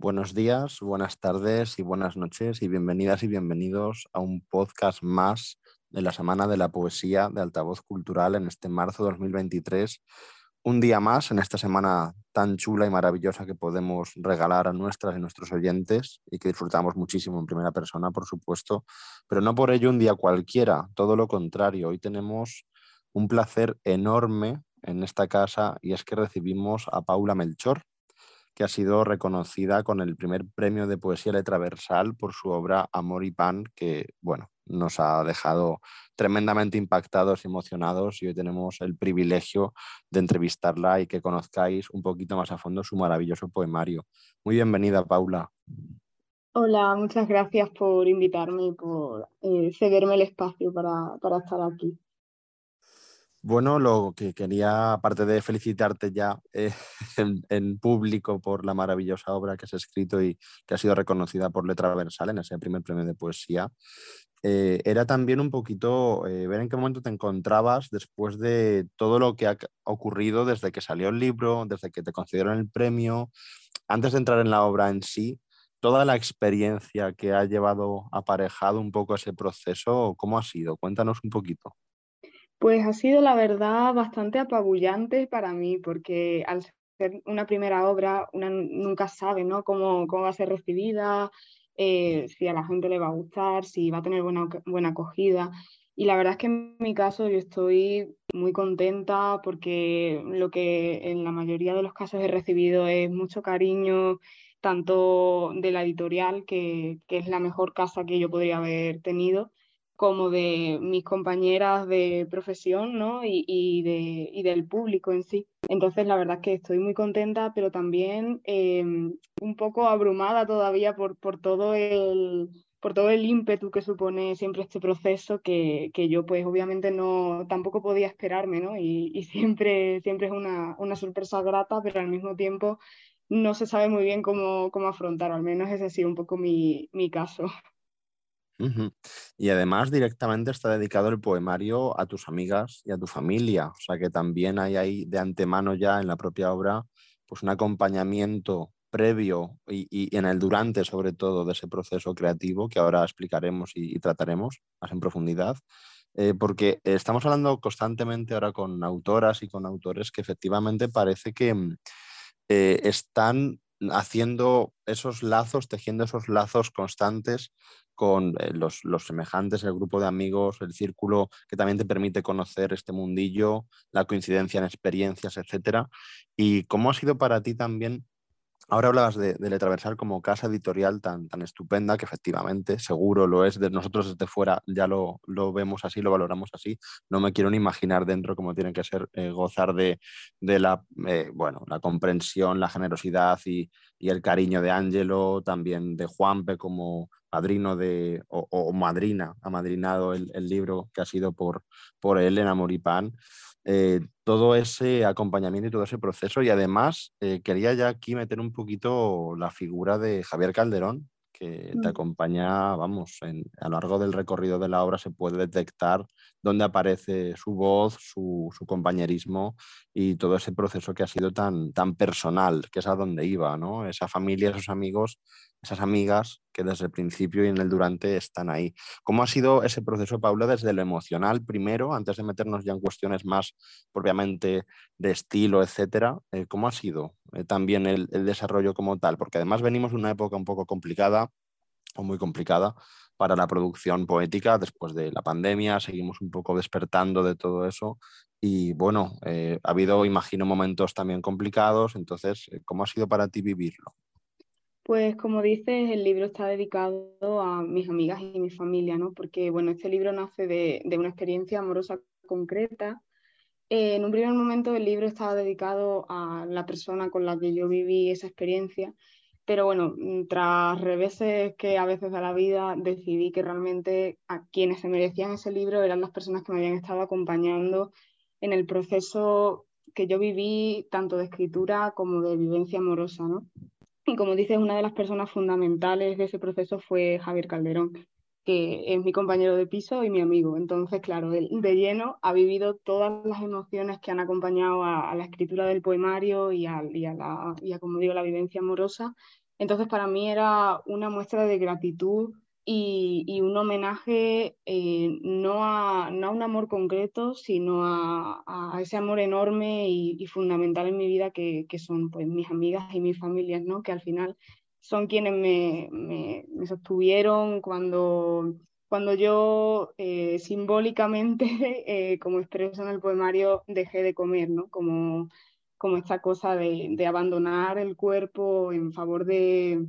Buenos días, buenas tardes y buenas noches y bienvenidas y bienvenidos a un podcast más de la Semana de la Poesía de Altavoz Cultural en este marzo de 2023. Un día más en esta semana tan chula y maravillosa que podemos regalar a nuestras y nuestros oyentes y que disfrutamos muchísimo en primera persona, por supuesto, pero no por ello un día cualquiera, todo lo contrario. Hoy tenemos un placer enorme en esta casa y es que recibimos a Paula Melchor, que ha sido reconocida con el primer premio de poesía letra versal por su obra Amor y Pan, que bueno, nos ha dejado tremendamente impactados y emocionados y hoy tenemos el privilegio de entrevistarla y que conozcáis un poquito más a fondo su maravilloso poemario. Muy bienvenida, Paula. Hola, muchas gracias por invitarme y por eh, cederme el espacio para, para estar aquí. Bueno, lo que quería, aparte de felicitarte ya eh, en, público por la maravillosa obra que has escrito y que ha sido reconocida por Letra Versal en ese primer premio de poesía, eh, era también un poquito eh, ver en qué momento te encontrabas después de todo lo que ha ocurrido desde que salió el libro, desde que te concedieron el premio, antes de entrar en la obra en sí, toda la experiencia que ha llevado aparejado un poco ese proceso, ¿cómo ha sido? Cuéntanos un poquito. Pues ha sido, la verdad, bastante apabullante para mí, porque al ser una primera obra, una nunca sabe ¿no? cómo, cómo va a ser recibida, eh, si a la gente le va a gustar, si va a tener buena, buena acogida. Y la verdad es que en mi caso yo estoy muy contenta porque lo que en la mayoría de los casos he recibido es mucho cariño, tanto de la editorial, que, que es la mejor casa que yo podría haber tenido, como de mis compañeras de profesión ¿no? y, de, y, del público en sí. Entonces, la verdad es que estoy muy contenta, pero también em, un poco abrumada todavía por, por, todo el, por todo el ímpetu que supone siempre este proceso que, que yo pues obviamente no tampoco podía esperarme ¿no? y, y siempre, siempre es una, una, sorpresa grata, pero al mismo tiempo no se sabe muy bien cómo, cómo afrontar, al menos ese ha sido un poco mi, mi caso. Y además directamente está dedicado el poemario a tus amigas y a tu familia, o sea que también hay ahí de antemano ya en la propia obra pues un acompañamiento previo y, en el durante sobre todo de ese proceso creativo que ahora explicaremos y, trataremos más en profundidad, eh, porque estamos hablando constantemente ahora con autoras y con autores que efectivamente parece que mm, eh, están haciendo esos lazos, tejiendo esos lazos constantes con eh, los, semejantes, el grupo de amigos, el círculo que también te permite conocer este mundillo, la coincidencia en experiencias, etcétera. ¿Y cómo ha sido para ti también Ahora hablabas de, de, Letraversal como casa editorial tan, tan estupenda, que efectivamente, seguro lo es, de nosotros desde fuera ya lo, lo vemos así, lo valoramos así. No me quiero ni imaginar dentro cómo tiene que ser eh, gozar de, la, eh, bueno, la comprensión, la generosidad y, el cariño de Ángelo, también de Juanpe como padrino de, o, madrina, ha madrinado el, el, libro que ha sido por, por él en Amor y Pan. Eh, todo ese acompañamiento y todo ese proceso. Y además eh, quería ya aquí meter un poquito la figura de Javier Calderón, que te mm. acompaña, vamos, a lo largo del recorrido de la obra se puede detectar dónde aparece su voz, su, su, compañerismo y todo ese proceso que ha sido tan, tan personal, que es a donde iba, ¿no? Esa familia, esos amigos esas amigas que desde el principio y en el durante están ahí. ¿Cómo ha sido ese proceso, Paula, desde lo emocional primero, antes de meternos ya en cuestiones más propiamente de estilo, etcétera? Eh, ¿Cómo ha sido eh, también el, desarrollo como tal? Porque además venimos de una época un poco complicada o muy complicada para la producción poética después de la pandemia, seguimos un poco despertando de todo eso y bueno, eh, ha habido, imagino, momentos también complicados, entonces, ¿cómo ha sido para ti vivirlo? Pues como dices, el libro está dedicado a mis amigas y mi familia, ¿no? Porque bueno, este libro nace de, una experiencia amorosa concreta. En un primer momento el libro estaba dedicado a la persona con la que yo viví esa experiencia, pero bueno, tras reveses que a veces da la vida, decidí que realmente a quienes se merecían ese libro eran las personas que me habían estado acompañando en el proceso que yo viví, tanto de escritura como de vivencia amorosa, ¿no? Y como dices, una de las personas fundamentales de ese proceso fue Javier Calderón, que es mi compañero de piso y mi amigo. Entonces, claro, él de lleno ha vivido todas las emociones que han acompañado a, la escritura del poemario y a, y, a la, y a, como digo, la vivencia amorosa. Entonces para mí era una muestra de gratitud y, un homenaje eh, no, a, no, a, un amor concreto, sino a, ese amor enorme y, fundamental en mi vida que, que, son pues, mis amigas y mis familias, ¿no? que al final son quienes me, me, me sostuvieron cuando, cuando yo eh, simbólicamente, eh, como expreso en el poemario, dejé de comer, ¿no? como, como esta cosa de, de abandonar el cuerpo en favor de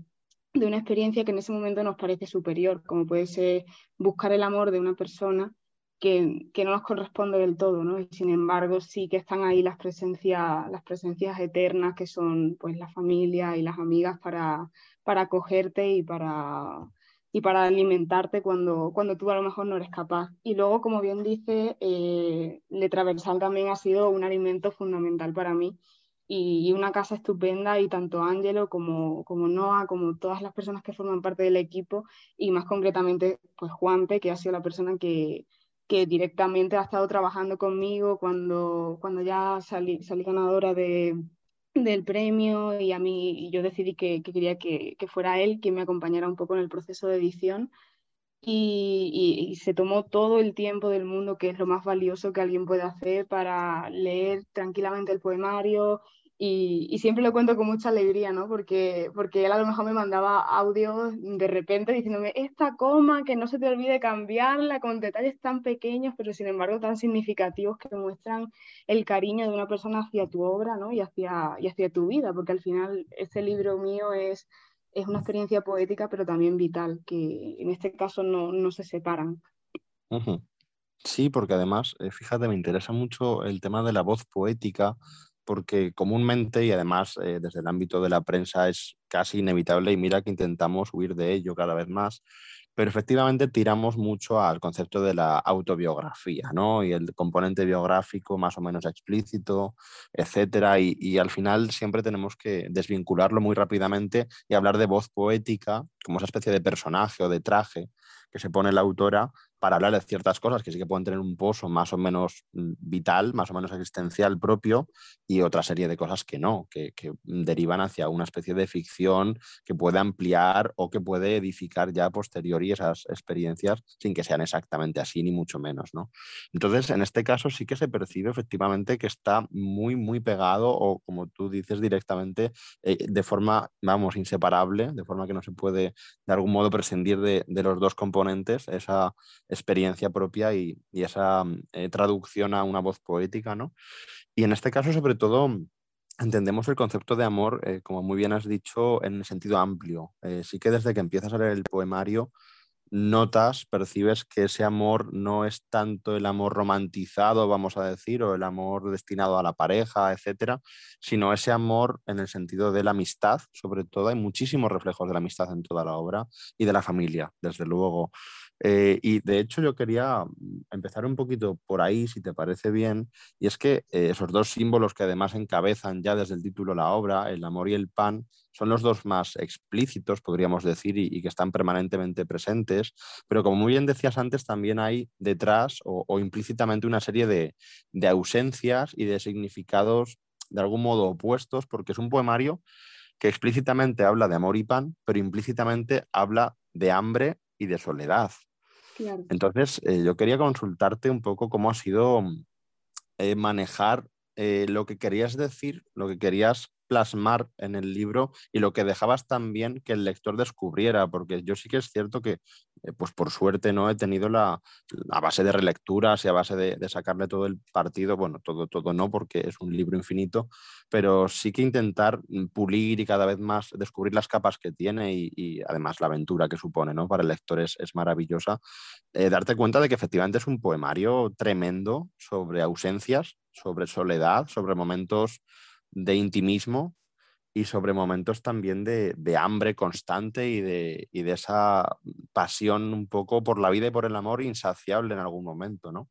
de una experiencia que en ese momento nos parece superior, como puede ser buscar el amor de una persona que, que, no nos corresponde del todo, ¿no? Y sin embargo sí que están ahí las presencias, las presencias eternas que son pues la familia y las amigas para, para acogerte y para, y para alimentarte cuando, cuando tú a lo mejor no eres capaz. Y luego, como bien dice, eh, Letraversal también ha sido un alimento fundamental para mí y, una casa estupenda y tanto Ángelo como, como Noah, como todas las personas que forman parte del equipo y más concretamente pues Juanpe, que ha sido la persona que, que directamente ha estado trabajando conmigo cuando, cuando ya salí, salí ganadora de, del premio y a mí yo decidí que, que quería que, que, fuera él quien me acompañara un poco en el proceso de edición y, y, se tomó todo el tiempo del mundo, que es lo más valioso que alguien puede hacer para leer tranquilamente el poemario y, siempre lo cuento con mucha alegría, ¿no? Porque, porque él a lo mejor me mandaba audios de repente diciéndome, esta coma, que no se te olvide cambiarla, con detalles tan pequeños, pero sin embargo tan significativos que muestran el cariño de una persona hacia tu obra, ¿no? Y hacia, y hacia tu vida, porque al final este libro mío es, es una experiencia poética, pero también vital, que en este caso no, no se separan. Sí, porque además, eh, fíjate, me interesa mucho el tema de la voz poética porque comúnmente y además eh, desde el ámbito de la prensa es casi inevitable y mira que intentamos huir de ello cada vez más, pero efectivamente tiramos mucho al concepto de la autobiografía, ¿no? Y el componente biográfico más o menos explícito, etcétera, y, y al final siempre tenemos que desvincularlo muy rápidamente y hablar de voz poética como esa especie de personaje o de traje que se pone la autora para hablar de ciertas cosas que sí que pueden tener un pozo más o menos mm, vital, más o menos existencial propio, y otra serie de cosas que no, que, derivan hacia una especie de ficción que puede ampliar o que puede edificar ya a posteriori esas experiencias sin que sean exactamente así, ni mucho menos. ¿no? Entonces, en este caso sí que se percibe efectivamente que está muy, muy pegado, o como tú dices directamente, eh, de forma, vamos, inseparable, de forma que no se puede de algún modo prescindir de, los dos componentes, esa experiencia propia y, esa mm, eh, traducción a una voz poética, ¿no? Y en este caso, sobre todo, entendemos el concepto de amor, eh, como muy bien has dicho, en sentido amplio. Eh, sí que desde que empiezas a leer el poemario, notas, percibes que ese amor no es tanto el amor romantizado, vamos a decir, o el amor destinado a la pareja, etcétera, sino ese amor en el sentido de la amistad, sobre todo. Hay muchísimos reflejos de la amistad en toda la obra y de la familia, desde luego. Eh, y de hecho yo quería mm, empezar un poquito por ahí, si te parece bien, y es que eh, esos dos símbolos que además encabezan ya desde el título la obra, el amor y el pan, son los dos más explícitos, podríamos decir, y, que están permanentemente presentes, pero como muy bien decías antes, también hay detrás o, implícitamente una serie de, de ausencias y de significados de algún modo opuestos, porque es un poemario que explícitamente habla de amor y pan, pero implícitamente habla de hambre y de soledad. Entonces, eh, yo quería consultarte un poco cómo ha sido eh, manejar eh, lo que querías decir, lo que querías plasmar en el libro y lo que dejabas también que el lector descubriera, porque yo sí que es cierto que, eh, pues por suerte, no he tenido la, a base de relecturas y a base de, sacarle todo el partido, bueno, todo, todo no, porque es un libro infinito, pero sí que intentar mm, pulir y cada vez más descubrir las capas que tiene y, además la aventura que supone, ¿no? Para el lector es, maravillosa. Eh, darte cuenta de que efectivamente es un poemario tremendo sobre ausencias, sobre soledad, sobre momentos de intimismo y sobre momentos también de, hambre constante y de, de, esa pasión un poco por la vida y por el amor insaciable en algún momento, ¿no?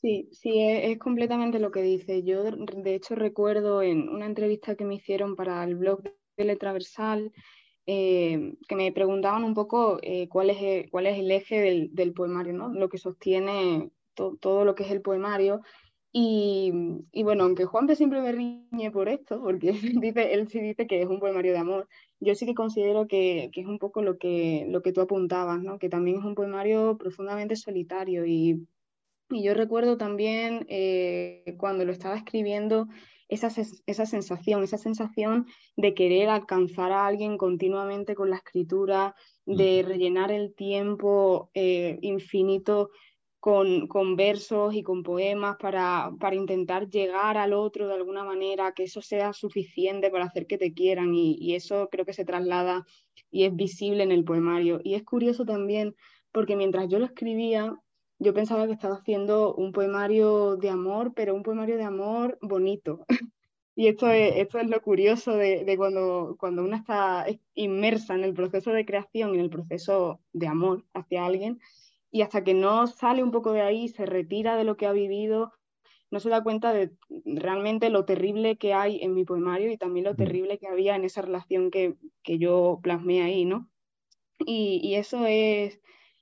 Sí, sí, es, completamente lo que dice. Yo de hecho recuerdo en una entrevista que me hicieron para el blog de Letraversal eh, que me preguntaban un poco eh, cuál, es, cuál es el eje del, poemario, ¿no? lo que sostiene todo lo que es el poemario Y, y, bueno, aunque Juanpe siempre me riñe por esto, porque dice, él sí dice que es un poemario de amor, yo sí que considero que, que, es un poco lo que, lo que tú apuntabas, ¿no? que también es un poemario profundamente solitario. Y, y yo recuerdo también eh, cuando lo estaba escribiendo esa, esa sensación, esa sensación de querer alcanzar a alguien continuamente con la escritura, de rellenar el tiempo eh, infinito con, con, versos y con poemas para, para, intentar llegar al otro de alguna manera, que eso sea suficiente para hacer que te quieran y, y, eso creo que se traslada y es visible en el poemario. Y es curioso también porque mientras yo lo escribía, yo pensaba que estaba haciendo un poemario de amor, pero un poemario de amor bonito. y esto es, esto es lo curioso de, de cuando, cuando una está inmersa en el proceso de creación, en el proceso de amor hacia alguien, y hasta que no sale un poco de ahí, se retira de lo que ha vivido, no se da cuenta de realmente lo terrible que hay en mi poemario y también lo terrible que había en esa relación que, que yo plasmé ahí, ¿no? Y, y, eso es,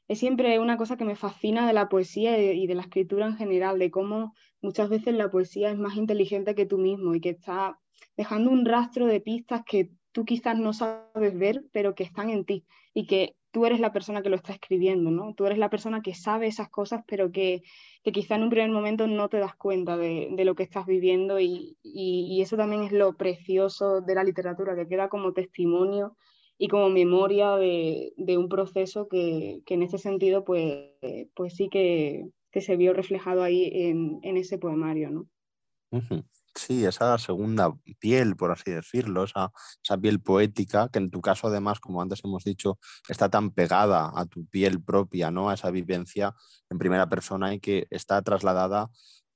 es siempre una cosa que me fascina de la poesía y de la escritura en general, de cómo muchas veces la poesía es más inteligente que tú mismo y que está dejando un rastro de pistas que tú quizás no sabes ver, pero que están en ti y que tú eres la persona que lo está escribiendo, ¿no? Tú eres la persona que sabe esas cosas, pero que, que quizá en un primer momento no te das cuenta de, de lo que estás viviendo y, y, eso también es lo precioso de la literatura, que queda como testimonio y como memoria de, de un proceso que, que, en ese sentido pues, pues sí que, que se vio reflejado ahí en, en ese poemario, ¿no? Sí, esa segunda piel, por así decirlo, esa, esa, piel poética, que en tu caso además, como antes hemos dicho, está tan pegada a tu piel propia, ¿no? A esa vivencia en primera persona y que está trasladada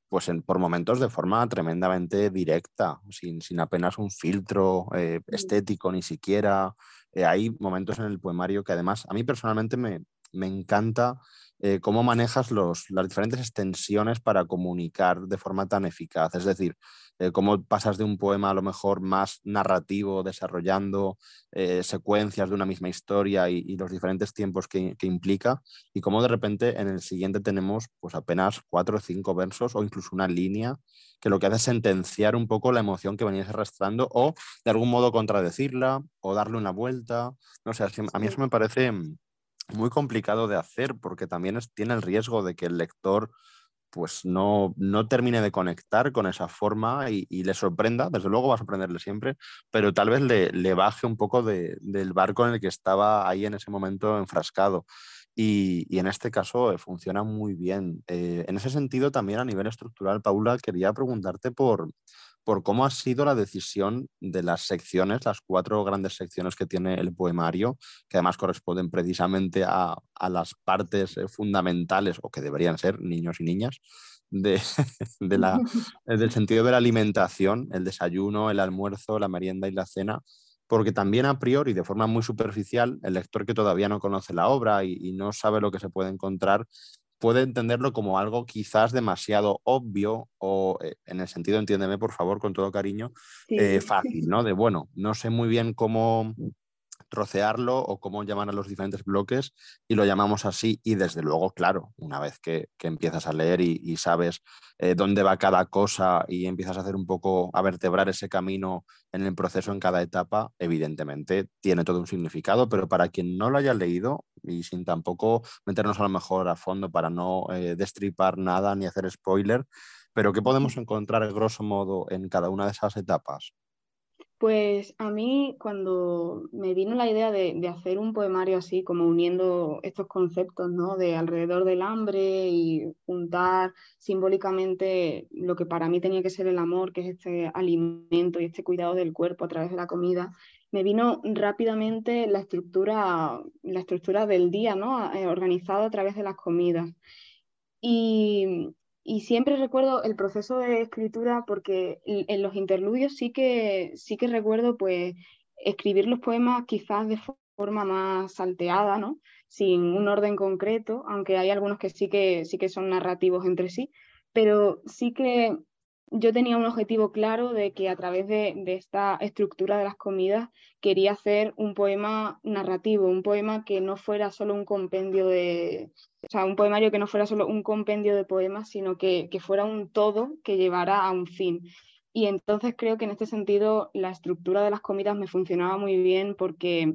pues en, por momentos de forma tremendamente directa, sin, sin apenas un filtro eh, estético ni siquiera. Eh, hay momentos en el poemario que además a mí personalmente me, me encanta eh, cómo manejas los, las diferentes extensiones para comunicar de forma tan eficaz. Es decir, eh, cómo pasas de un poema a lo mejor más narrativo, desarrollando eh, secuencias de una misma historia y, y los diferentes tiempos que, que, implica, y cómo de repente en el siguiente tenemos pues apenas cuatro o cinco versos o incluso una línea que lo que hace es sentenciar un poco la emoción que venías arrastrando o de algún modo contradecirla o darle una vuelta. No sé, a mí eso me parece muy complicado de hacer porque también es, tiene el riesgo de que el lector pues no, no termine de conectar con esa forma y, y, le sorprenda, desde luego va a sorprenderle siempre, pero tal vez le, le baje un poco de, del barco en el que estaba ahí en ese momento enfrascado. Y, y en este caso eh, funciona muy bien. Eh, en ese sentido, también a nivel estructural, Paula, quería preguntarte por, por cómo ha sido la decisión de las secciones, las cuatro grandes secciones que tiene el poemario, que además corresponden precisamente a, a las partes eh, fundamentales, o que deberían ser niños y niñas, de, de la, del sentido de la alimentación, el desayuno, el almuerzo, la merienda y la cena, porque también a priori, de forma muy superficial, el lector que todavía no conoce la obra y, y no sabe lo que se puede encontrar, puede entenderlo como algo quizás demasiado obvio o eh, en el sentido, entiéndeme por favor, con todo cariño, sí. eh, fácil, ¿no? De bueno, no sé muy bien cómo trocearlo o cómo llamar a los diferentes bloques y lo llamamos así y desde luego, claro, una vez que, que empiezas a leer y, y sabes eh, dónde va cada cosa y empiezas a hacer un poco, a vertebrar ese camino en el proceso en cada etapa, evidentemente tiene todo un significado, pero para quien no lo haya leído y sin tampoco meternos a lo mejor a fondo para no eh, destripar nada ni hacer spoiler, pero ¿qué podemos encontrar grosso modo en cada una de esas etapas? Pues a mí cuando me vino la idea de, hacer un poemario así, como uniendo estos conceptos, ¿no? De alrededor del hambre y juntar simbólicamente lo que para mí tenía que ser el amor, que es este alimento y este cuidado del cuerpo a través de la comida, me vino rápidamente la estructura, la estructura del día, ¿no? Eh, organizado a través de las comidas. Y, y siempre recuerdo el proceso de escritura porque en los interludios sí que, sí que recuerdo pues escribir los poemas quizás de forma más salteada, ¿no? Sin un orden concreto, aunque hay algunos que sí que, sí que son narrativos entre sí, pero sí que yo tenía un objetivo claro de que a través de, esta estructura de las comidas quería hacer un poema narrativo, un poema que no fuera solo un compendio de, o sea, un poemario que no fuera solo un compendio de poemas, sino que, que fuera un todo que llevara a un fin. Y entonces creo que en este sentido la estructura de las comidas me funcionaba muy bien porque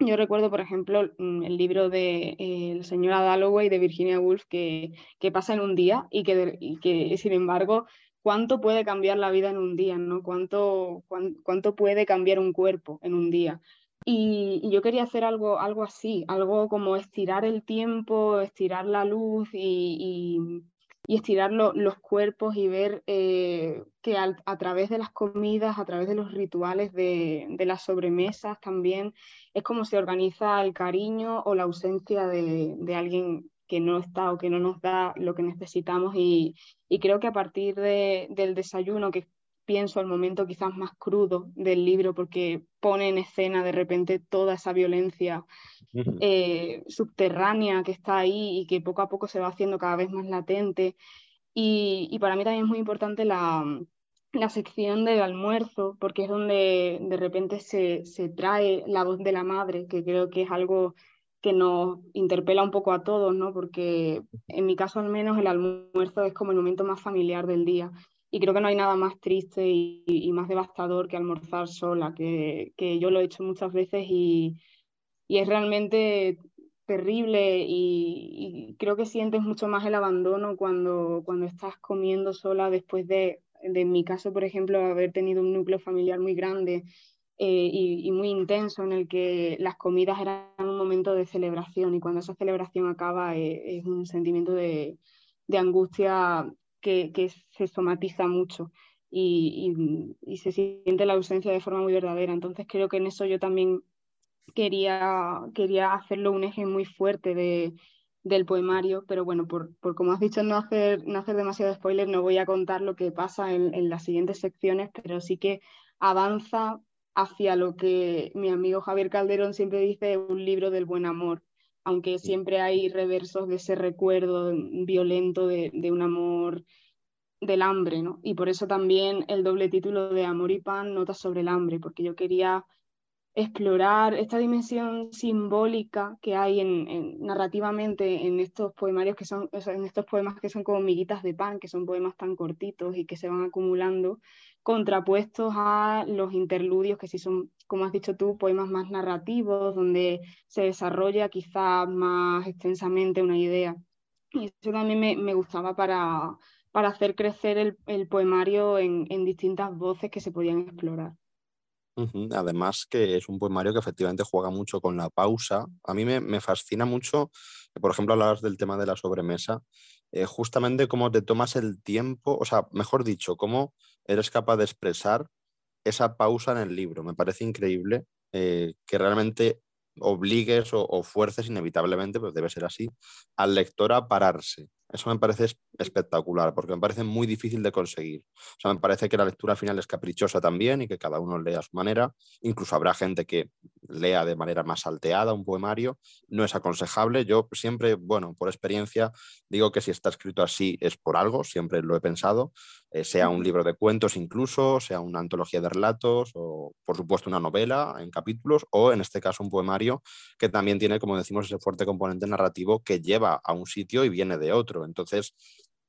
yo recuerdo, por ejemplo, mm, el libro de eh, la señora Dalloway de Virginia Woolf que, que pasa en un día y que, y que, sin embargo, cuánto puede cambiar la vida en un día, ¿no? ¿Cuánto, cuánto puede cambiar un cuerpo en un día? Y, yo quería hacer algo, algo así, algo como estirar el tiempo, estirar la luz y, estirar los cuerpos y ver eh, que a través de las comidas, a través de los rituales de, las sobremesas también, es como se organiza el cariño o la ausencia de alguien que no está o que no nos da lo que necesitamos y, creo que a partir del desayuno, que pienso al momento quizás más crudo del libro porque pone en escena de repente toda esa violencia eh, subterránea que está ahí y que poco a poco se va haciendo cada vez más latente. Y, para mí también es muy importante la, la, sección del almuerzo porque es donde de repente se, se trae la voz de la madre, que creo que es algo que nos interpela un poco a todos, ¿no? Porque en mi caso al menos el almuerzo es como el momento más familiar del día. Y creo que no hay nada más triste y, más devastador que almorzar sola, que, que, yo lo he hecho muchas veces y, y es realmente terrible y, y, creo que sientes mucho más el abandono cuando, cuando estás comiendo sola después de, de, en mi caso, por ejemplo, haber tenido un núcleo familiar muy grande eh, y, muy intenso en el que las comidas eran un momento de celebración y cuando esa celebración acaba eh, es un sentimiento de, de angustia que, que, se somatiza mucho y, y, se siente la ausencia de forma muy verdadera. Entonces creo que en eso yo también quería, quería hacerlo un eje muy fuerte de, del poemario, pero bueno, por, por, como has dicho, no hacer, no hacer demasiado spoiler, no voy a contar lo que pasa en, en las siguientes secciones, pero sí que avanza hacia lo que mi amigo Javier Calderón siempre dice, un libro del buen amor, aunque siempre hay reversos de ese recuerdo violento de, un amor del hambre, ¿no? Y por eso también el doble título de Amor y Pan, Notas sobre el hambre, porque yo quería explorar esta dimensión simbólica que hay en, narrativamente en estos poemarios que son, en estos poemas que son como miguitas de pan, que son poemas tan cortitos y que se van acumulando, contrapuestos a los interludios que sí son, como has dicho tú, poemas más narrativos, donde se desarrolla quizá más extensamente una idea. Y eso también me, gustaba para, para hacer crecer el, poemario en distintas voces que se podían explorar. Además que es un poemario que efectivamente juega mucho con la pausa. A mí me, fascina mucho, por ejemplo, hablabas del tema de la sobremesa, eh, justamente cómo te tomas el tiempo, o sea, mejor dicho, cómo eres capaz de expresar esa pausa en el libro. Me parece increíble eh, que realmente obligues o, fuerces inevitablemente, pues debe ser así, al lector a pararse. Eso me parece espectacular, porque me parece muy difícil de conseguir. O sea, me parece que la lectura final es caprichosa también y que cada uno lea a su manera. Incluso habrá gente que lea de manera más salteada un poemario. No es aconsejable. Yo siempre, bueno, por experiencia, digo que si está escrito así es por algo, siempre lo he pensado. Eh, sea un libro de cuentos incluso, sea una antología de relatos o, por supuesto, una novela en capítulos o, en este caso, un poemario que también tiene, como decimos, ese fuerte componente narrativo que lleva a un sitio y viene de otro. Entonces,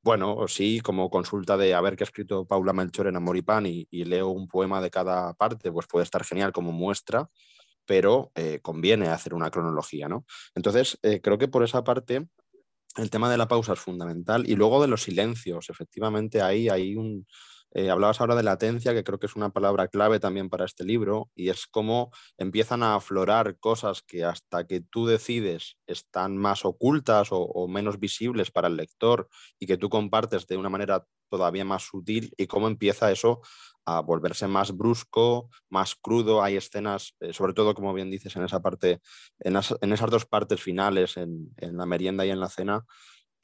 bueno, sí, como consulta de haber que ha escrito Paula Melchor en Amor y Pan y, leo un poema de cada parte, pues puede estar genial como muestra, pero eh, conviene hacer una cronología, ¿no? Entonces, eh, creo que por esa parte el tema de la pausa es fundamental y luego de los silencios, efectivamente ahí hay un... Eh, hablabas ahora de latencia, que creo que es una palabra clave también para este libro, y es cómo empiezan a aflorar cosas que hasta que tú decides están más ocultas o, menos visibles para el lector y que tú compartes de una manera todavía más sutil y cómo empieza eso a volverse más brusco, más crudo. Hay escenas, eh, sobre todo, como bien dices, en esa parte, en, esas dos partes finales, en, la merienda y en la cena,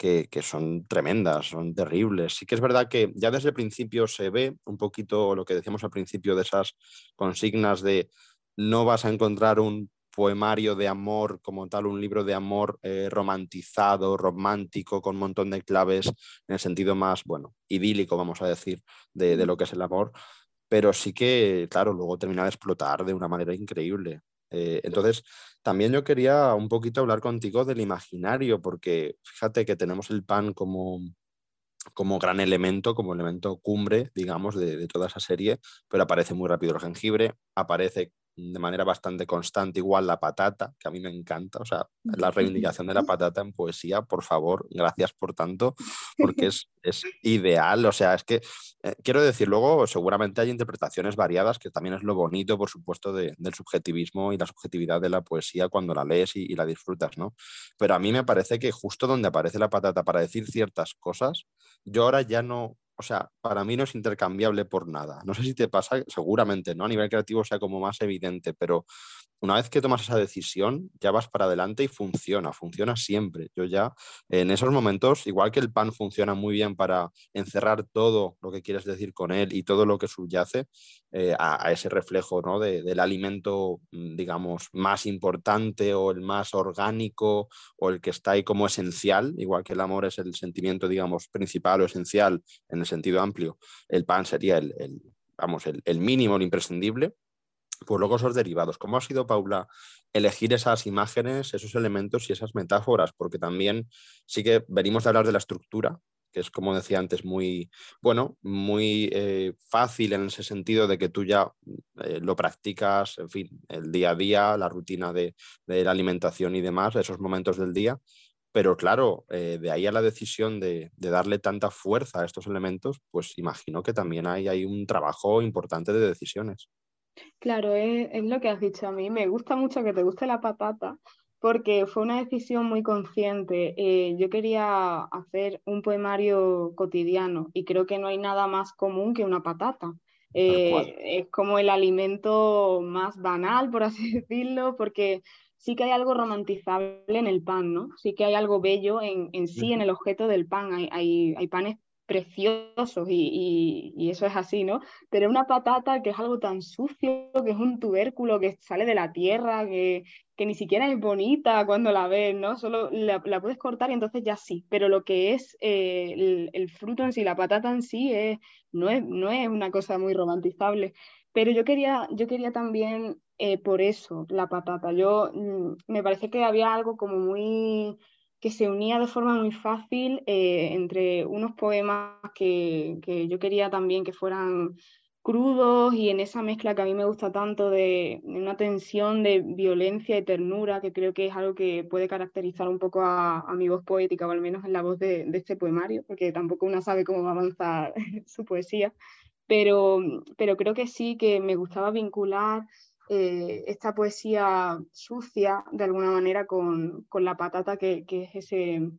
que, son tremendas, son terribles. Sí que es verdad que ya desde el principio se ve un poquito lo que decíamos al principio de esas consignas de no vas a encontrar un poemario de amor como tal, un libro de amor eh, romantizado, romántico, con un montón de claves en el sentido más, bueno, idílico, vamos a decir, de, de lo que es el amor, pero sí que, claro, luego termina de explotar de una manera increíble. Eh, entonces, también yo quería un poquito hablar contigo del imaginario, porque fíjate que tenemos el pan como, como gran elemento, como elemento cumbre, digamos, de, de, toda esa serie, pero aparece muy rápido el jengibre, aparece de manera bastante constante, igual la patata, que a mí me encanta, o sea, la reivindicación de la patata en poesía, por favor, gracias por tanto, porque es, es ideal, o sea, es que, eh, quiero decir, luego seguramente hay interpretaciones variadas, que también es lo bonito, por supuesto, de, del subjetivismo y la subjetividad de la poesía cuando la lees y, y la disfrutas, ¿no? Pero a mí me parece que justo donde aparece la patata para decir ciertas cosas, yo ahora ya no, o sea, para mí no es intercambiable por nada. No sé si te pasa, seguramente, ¿no? A nivel creativo sea como más evidente, pero una vez que tomas esa decisión, ya vas para adelante y funciona, funciona siempre. Yo ya en esos momentos, igual que el pan funciona muy bien para encerrar todo lo que quieres decir con él y todo lo que subyace eh, a, ese reflejo ¿no? de, del alimento, mm, digamos, más importante o el más orgánico o el que está ahí como esencial, igual que el amor es el sentimiento, digamos, principal o esencial en el sentido amplio, el pan sería el, el vamos, el, el mínimo, el imprescindible pues luego esos derivados. ¿Cómo ha sido, Paula, elegir esas imágenes, esos elementos y esas metáforas? Porque también sí que venimos de hablar de la estructura, que es, como decía antes, muy, bueno, muy eh, fácil en ese sentido de que tú ya eh, lo practicas, en fin, el día a día, la rutina de, la alimentación y demás, esos momentos del día. Pero claro, eh, de ahí a la decisión de, de, darle tanta fuerza a estos elementos, pues imagino que también hay, hay un trabajo importante de decisiones. Claro, es, es, lo que has dicho a mí. Me gusta mucho que te guste la patata porque fue una decisión muy consciente. Eh, yo quería hacer un poemario cotidiano y creo que no hay nada más común que una patata. Eh, es como el alimento más banal, por así decirlo, porque sí que hay algo romantizable en el pan, ¿no? Sí que hay algo bello en, en sí, en el objeto del pan. Hay, hay, hay panes preciosos y, eso es así, ¿no? Pero una patata que es algo tan sucio, que es un tubérculo que sale de la tierra, que, ni siquiera es bonita cuando la ves, ¿no? Solo la, puedes cortar y entonces ya sí, pero lo que es eh, el, fruto en sí, la patata en sí, es, no, es, no es una cosa muy romantizable. Pero yo quería, yo quería también eh, por eso la patata. Yo mm, me parece que había algo como muy que se unía de forma muy fácil eh, entre unos poemas que, que, yo quería también que fueran crudos y en esa mezcla que a mí me gusta tanto de, una tensión de violencia y ternura, que creo que es algo que puede caracterizar un poco a, mi voz poética, o al menos en la voz de, este poemario, porque tampoco uno sabe cómo va a avanzar su poesía, pero, pero creo que sí que me gustaba vincular eh, esta poesía sucia de alguna manera con, con la patata que, que, es ese,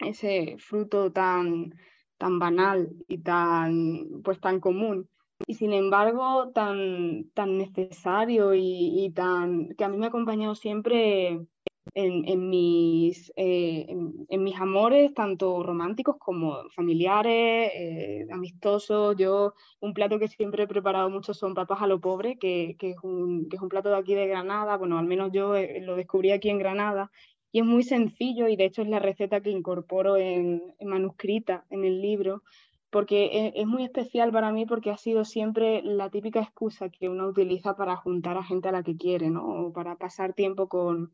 ese fruto tan, tan banal y tan, pues, tan común. Y sin embargo tan, tan necesario y, y, tan que a mí me ha acompañado siempre en, en, mis, eh, en, en, mis amores, tanto románticos como familiares, eh, amistosos. Yo, un plato que siempre he preparado mucho son papas a lo pobre, que, que, es un, que es un plato de aquí de Granada. Bueno, al menos yo eh, lo descubrí aquí en Granada. Y es muy sencillo y de hecho es la receta que incorporo en, en manuscrita en el libro porque es, es, muy especial para mí porque ha sido siempre la típica excusa que uno utiliza para juntar a gente a la que quiere, ¿no? O para pasar tiempo con,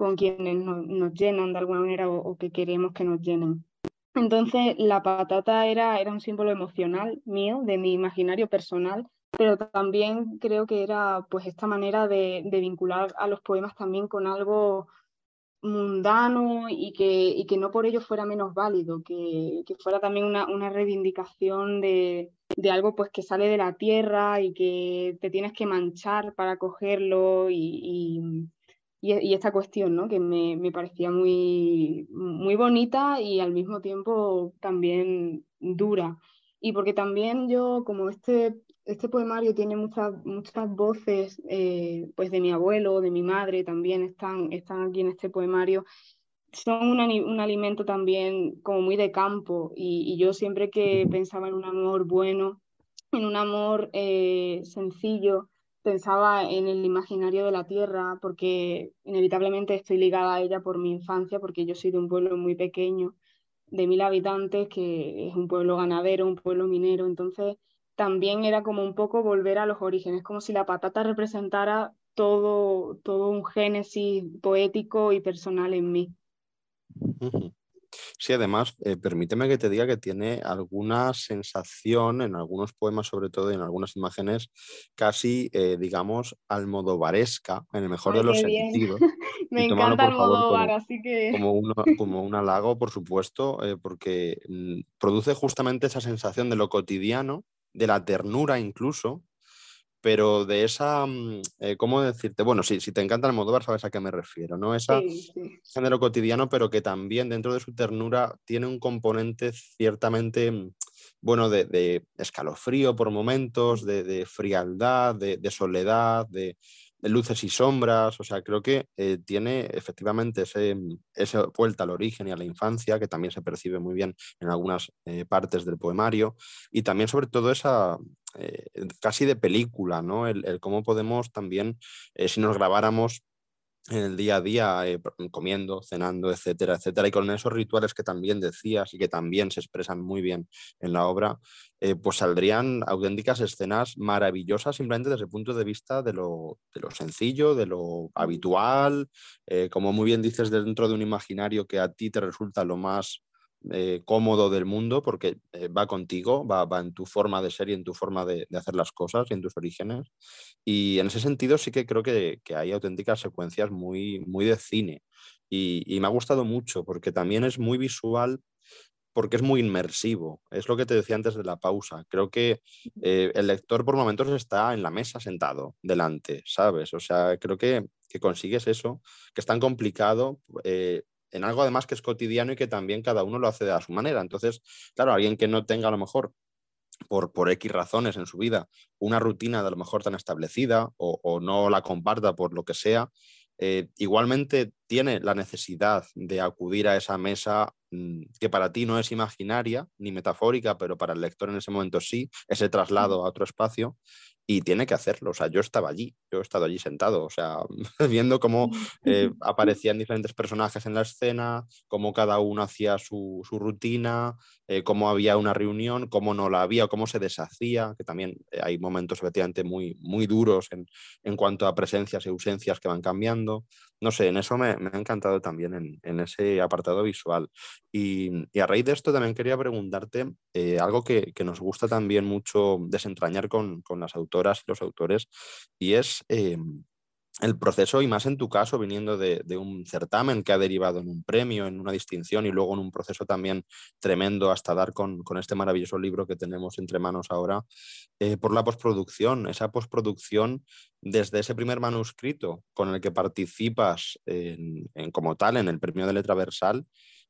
con quienes no, nos llenan de alguna manera o, o, que queremos que nos llenen. Entonces, la patata era, era un símbolo emocional mío, de mi imaginario personal, pero también creo que era pues esta manera de, de vincular a los poemas también con algo mundano y que, y que no por ello fuera menos válido, que, que fuera también una, una reivindicación de, de, algo pues que sale de la tierra y que te tienes que manchar para cogerlo y, y, y esta cuestión, ¿no? que me, me, parecía muy, muy bonita y al mismo tiempo también dura. Y porque también yo, como este este poemario tiene muchas, muchas voces eh, pues de mi abuelo, de mi madre, también están, están aquí en este poemario. Son un, un alimento también como muy de campo y, y, yo siempre que pensaba en un amor bueno, en un amor eh, sencillo, pensaba en el imaginario de la tierra, porque inevitablemente estoy ligada a ella por mi infancia, porque yo soy de un pueblo muy pequeño, de mil habitantes, que es un pueblo ganadero, un pueblo minero, entonces también era como un poco volver a los orígenes, como si la patata representara todo, todo un génesis poético y personal en mí. Sí, además, eh, permíteme que te diga que tiene alguna sensación en algunos poemas, sobre todo en algunas imágenes, casi, eh, digamos, almodovaresca, en el mejor de los sentidos. Me encanta Almodóvar, así que... Como, como un halago, por supuesto, eh, porque mm, produce justamente esa sensación de lo cotidiano, de la ternura incluso, pero de esa, mm, eh, ¿cómo decirte? Bueno, si, si te encanta el Almodóvar sabes a qué me refiero, ¿no? Esa género cotidiano, pero que también dentro de su ternura tiene un componente ciertamente, mm, bueno, de, escalofrío por momentos, de, frialdad, de, soledad, de, luces y sombras, o sea, creo que eh, tiene efectivamente ese, mm, esa vuelta al origen y a la infancia, que también se percibe muy bien en algunas eh, partes del poemario, y también sobre todo esa, eh, casi de película, ¿no? El, cómo podemos también, si nos grabáramos en el día a día, eh, comiendo, cenando, etcétera, etcétera, y con esos rituales que también decías y que también se expresan muy bien en la obra, pues saldrían auténticas escenas maravillosas simplemente desde el punto de vista de lo, de lo sencillo, de lo habitual, como muy bien dices, dentro de un imaginario que a ti te resulta lo más eh, cómodo del mundo porque eh, va contigo, va, en tu forma de ser y en tu forma de, hacer las cosas y en tus orígenes. Y en ese sentido sí que creo que, hay auténticas secuencias muy, muy de cine. Y, me ha gustado mucho porque también es muy visual porque es muy inmersivo. Es lo que te decía antes de la pausa. Creo que eh, el lector por momentos está en la mesa sentado delante, ¿sabes? O sea, creo que, que consigues eso, que es tan complicado en algo además que es cotidiano y que también cada uno lo hace a su manera. Entonces, claro, alguien que no tenga a lo mejor por, por X razones en su vida una rutina de a lo mejor tan establecida o, no la comparta por lo que sea, eh, igualmente tiene la necesidad de acudir a esa mesa mm, que para ti no es imaginaria ni metafórica, pero para el lector en ese momento sí, ese traslado a otro espacio y tiene que hacerlo. O sea, yo estaba allí, yo he estado allí sentado, o sea, viendo cómo eh, aparecían diferentes personajes en la escena, cómo cada uno hacía su, rutina, eh, cómo había una reunión, cómo no la había, cómo se deshacía, que también eh, hay momentos efectivamente muy, muy duros en, en, cuanto a presencias y ausencias que van cambiando. No sé, en eso me, ha encantado también en, en ese apartado visual. Y, y, a raíz de esto también quería preguntarte algo que, que, nos gusta también mucho desentrañar con, con las autoras y los autores, y es em, el proceso, y más en tu caso, viniendo de, un certamen que ha derivado en un premio, en una distinción y luego en un proceso también tremendo hasta dar con, este maravilloso libro que tenemos entre manos ahora, eh, por la postproducción, esa postproducción desde ese primer manuscrito con el que participas en, como tal en el premio de letra versal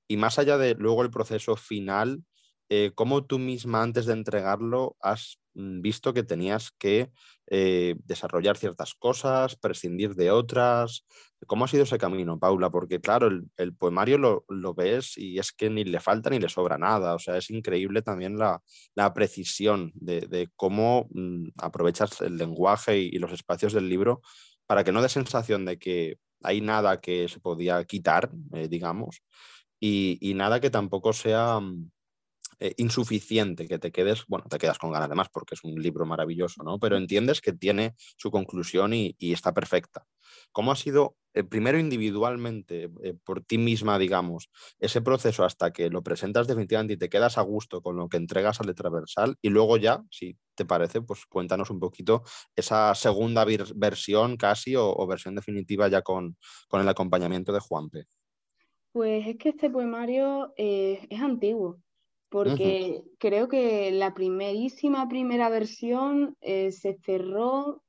y más allá de luego el proceso final, eh, cómo tú misma antes de entregarlo has visto que tenías que eh, desarrollar ciertas cosas, prescindir de otras. ¿Cómo ha sido ese camino, Paula? Porque claro, el, poemario lo, ves y es que ni le falta ni le sobra nada. O sea, es increíble también la, precisión de, cómo mm, aprovechas el lenguaje y, los espacios del libro para que no dé sensación de que hay nada que se podía quitar, eh, digamos, y, y, nada que tampoco sea mm, eh, insuficiente que te quedes, bueno, te quedas con ganas de más porque es un libro maravilloso, ¿no? Pero entiendes que tiene su conclusión y, está perfecta. ¿Cómo ha sido, eh, primero individualmente, eh, por ti misma, digamos, ese proceso hasta que lo presentas definitivamente y te quedas a gusto con lo que entregas a letra versal? Y luego ya, si te parece, pues cuéntanos un poquito esa segunda versión casi o, versión definitiva ya con, con el acompañamiento de Juanpe. Pues es que este poemario es antiguo porque creo que la primerísima primera versión eh, se cerró,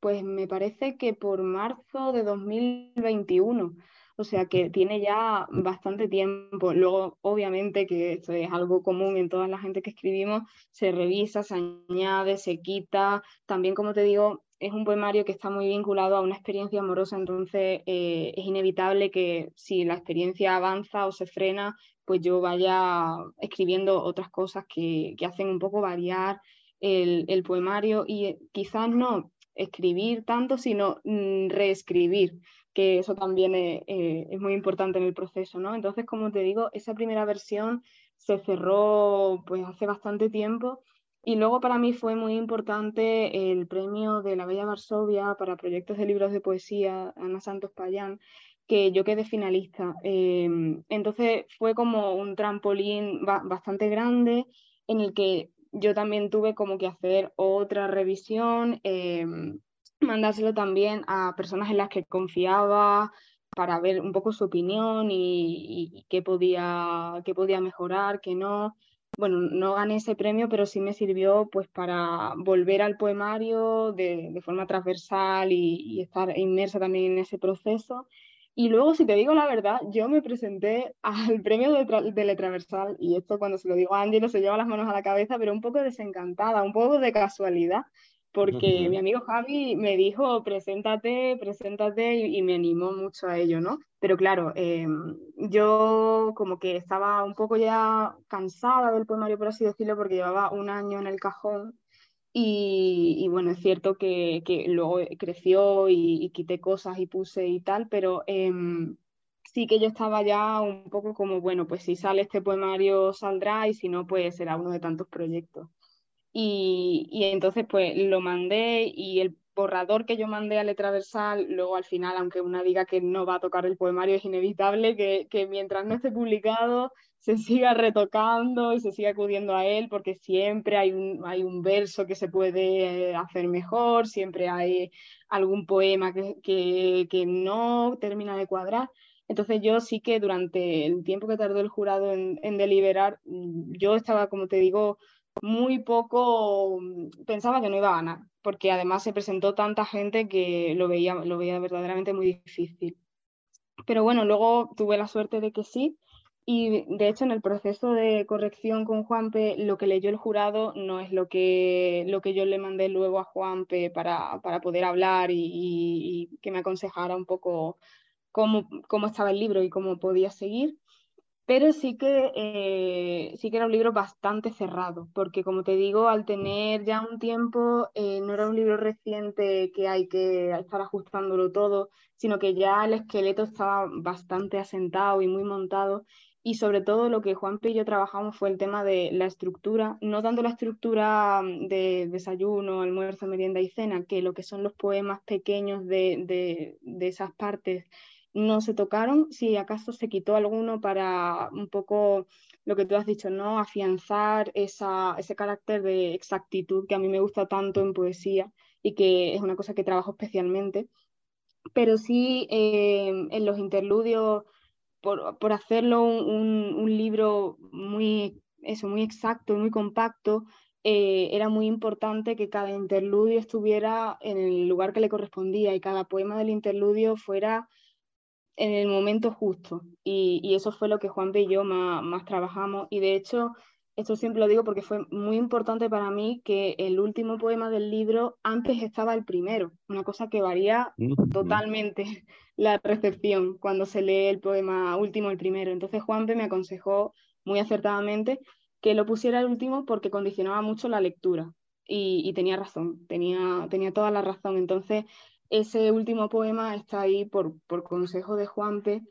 pues me parece que por marzo de 2021, o sea que tiene ya bastante tiempo. Luego, obviamente, que esto es algo común en toda la gente que escribimos, se revisa, se añade, se quita. También, como te digo, es un poemario que está muy vinculado a una experiencia amorosa, entonces eh, es inevitable que si la experiencia avanza o se frena, pues yo vaya escribiendo otras cosas que, hacen un poco variar el, poemario y quizás no escribir tanto, sino mm, reescribir, que eso también es, es, muy importante en el proceso, ¿no? Entonces, como te digo, esa primera versión se cerró pues hace bastante tiempo y luego para mí fue muy importante el premio de la Bella Varsovia para proyectos de libros de poesía, Ana Santos Payán, que yo quedé finalista. Em, entonces fue como un trampolín bastante grande en el que yo también tuve como que hacer otra revisión, em, mandárselo también a personas en las que confiaba para ver un poco su opinión y, y qué, podía, qué podía mejorar, qué no bueno, no gané ese premio, pero sí me sirvió pues para volver al poemario de, forma transversal y, estar inmersa también en ese proceso. Y luego, si te digo la verdad, yo me presenté al premio de, de Letraversal, y esto cuando se lo digo a Angelo se lleva las manos a la cabeza, pero un poco desencantada, un poco de casualidad, porque mi amigo Javi me dijo, preséntate, preséntate, y, me animó mucho a ello, ¿no? Pero claro, em, yo como que estaba un poco ya cansada del poemario, por así decirlo, porque llevaba un año en el cajón. Y, bueno, es cierto que, que luego creció y, quité cosas y puse y tal, pero em, sí que yo estaba ya un poco como, bueno, pues si sale este poemario saldrá y si no, pues será uno de tantos proyectos. Y, entonces pues lo mandé y el borrador que yo mandé a Letraversal, luego al final, aunque una diga que no va a tocar el poemario, es inevitable que, que mientras no esté publicado se siga retocando y se siga acudiendo a él, porque siempre hay un, hay un verso que se puede hacer mejor, siempre hay algún poema que, que, que no termina de cuadrar. Entonces yo sí que durante el tiempo que tardó el jurado en, en deliberar, yo estaba, como te digo, muy poco, mm, pensaba que no iba a ganar, porque además se presentó tanta gente que lo veía, lo veía verdaderamente muy difícil. Pero bueno, luego tuve la suerte de que sí, y de hecho en el proceso de corrección con Juanpe, lo que leyó el jurado no es lo que, lo que yo le mandé luego a Juanpe para, para poder hablar y, que me aconsejara un poco cómo, cómo estaba el libro y cómo podía seguir pero sí que, eh, sí que era un libro bastante cerrado, porque como te digo, al tener ya un tiempo, eh, no era un libro reciente que hay que estar ajustándolo todo, sino que ya el esqueleto estaba bastante asentado y muy montado. Y sobre todo lo que Juan y yo trabajamos fue el tema de la estructura, no tanto la estructura mm, de desayuno, almuerzo, merienda y cena, que lo que son los poemas pequeños de, de, de esas partes no se tocaron, si acaso se quitó alguno para un poco lo que tú has dicho, ¿no? Afianzar esa, ese carácter de exactitud que a mí me gusta tanto en poesía y que es una cosa que trabajo especialmente. Pero sí eh, en los interludios, por, por hacerlo un, un, libro muy, eso, muy exacto, muy compacto, eh, era muy importante que cada interludio estuviera en el lugar que le correspondía y cada poema del interludio fuera en el momento justo. Y, eso fue lo que Juan y yo más, trabajamos. Y de hecho, esto siempre lo digo porque fue muy importante para mí que el último poema del libro antes estaba el primero, una cosa que varía totalmente la recepción cuando se lee el poema último el primero. Entonces Juanpe me aconsejó muy acertadamente que lo pusiera el último porque condicionaba mucho la lectura. Y, y tenía razón, tenía, tenía toda la razón. Entonces, ese último poema está ahí por, por consejo de Juanpe